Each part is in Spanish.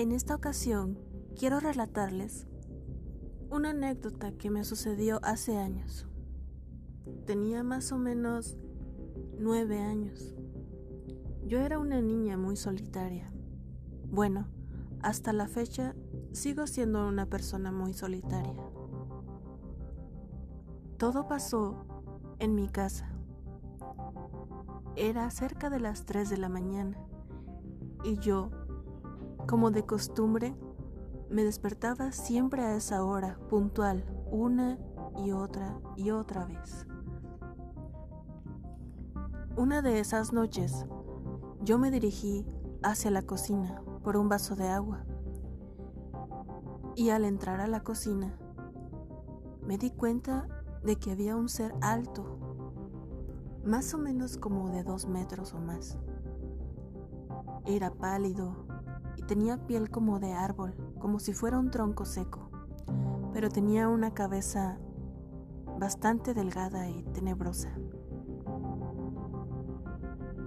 En esta ocasión quiero relatarles una anécdota que me sucedió hace años. Tenía más o menos nueve años. Yo era una niña muy solitaria. Bueno, hasta la fecha sigo siendo una persona muy solitaria. Todo pasó en mi casa. Era cerca de las 3 de la mañana y yo, como de costumbre, me despertaba siempre a esa hora, puntual, una y otra y otra vez. Una de esas noches, yo me dirigí hacia la cocina por un vaso de agua. Y al entrar a la cocina, me di cuenta de que había un ser alto, más o menos como de dos metros o más. Era pálido y tenía piel como de árbol, como si fuera un tronco seco, pero tenía una cabeza bastante delgada y tenebrosa.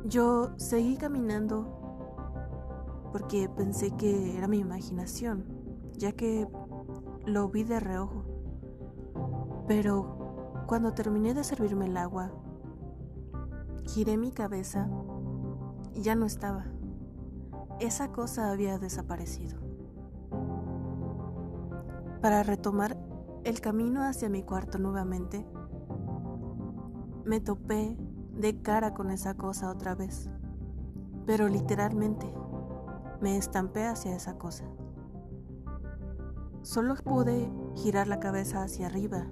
Yo seguí caminando porque pensé que era mi imaginación, ya que lo vi de reojo. Pero cuando terminé de servirme el agua, giré mi cabeza y ya no estaba. Esa cosa había desaparecido. Para retomar el camino hacia mi cuarto nuevamente, me topé de cara con esa cosa otra vez, pero literalmente me estampé hacia esa cosa. Solo pude girar la cabeza hacia arriba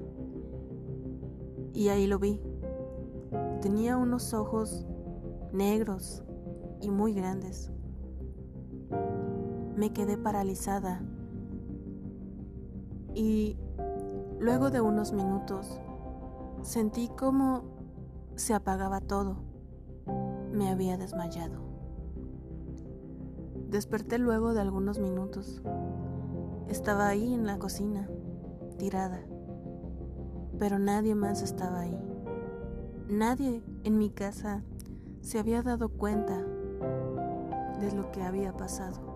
y ahí lo vi. Tenía unos ojos negros y muy grandes. Me quedé paralizada y luego de unos minutos sentí como se apagaba todo. Me había desmayado. Desperté luego de algunos minutos. Estaba ahí en la cocina, tirada. Pero nadie más estaba ahí. Nadie en mi casa se había dado cuenta de lo que había pasado.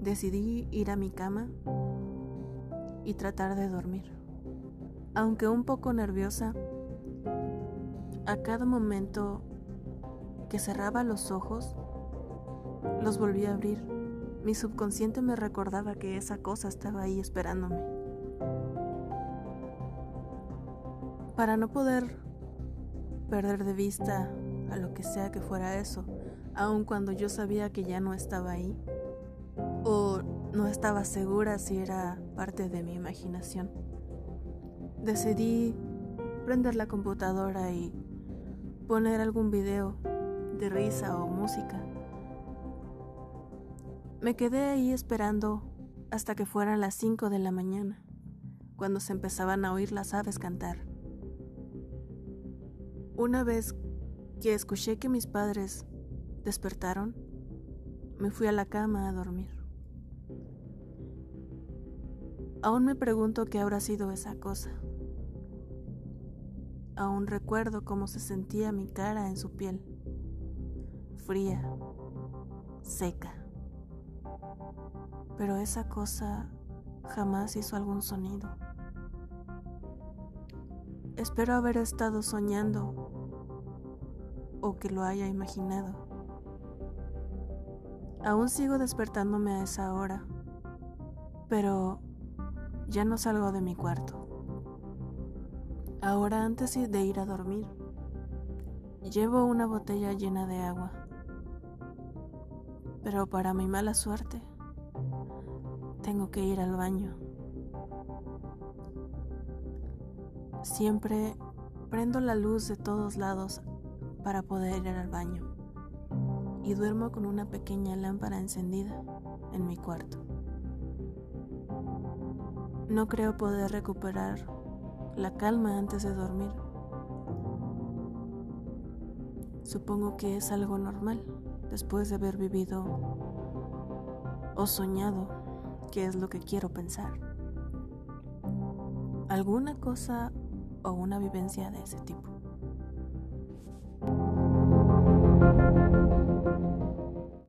Decidí ir a mi cama y tratar de dormir. Aunque un poco nerviosa, a cada momento que cerraba los ojos, los volví a abrir. Mi subconsciente me recordaba que esa cosa estaba ahí esperándome. Para no poder perder de vista a lo que sea que fuera eso, aun cuando yo sabía que ya no estaba ahí, o no estaba segura si era parte de mi imaginación, decidí prender la computadora y poner algún video de risa o música me quedé ahí esperando hasta que fueran las 5 de la mañana, cuando se empezaban a oír las aves cantar. Una vez que escuché que mis padres despertaron, me fui a la cama a dormir. Aún me pregunto qué habrá sido esa cosa. Aún recuerdo cómo se sentía mi cara en su piel, fría, seca pero esa cosa jamás hizo algún sonido. Espero haber estado soñando o que lo haya imaginado. Aún sigo despertándome a esa hora, pero ya no salgo de mi cuarto. Ahora antes de ir a dormir, llevo una botella llena de agua. Pero para mi mala suerte, tengo que ir al baño. Siempre prendo la luz de todos lados para poder ir al baño y duermo con una pequeña lámpara encendida en mi cuarto. No creo poder recuperar la calma antes de dormir. Supongo que es algo normal después de haber vivido o soñado qué es lo que quiero pensar. Alguna cosa o una vivencia de ese tipo.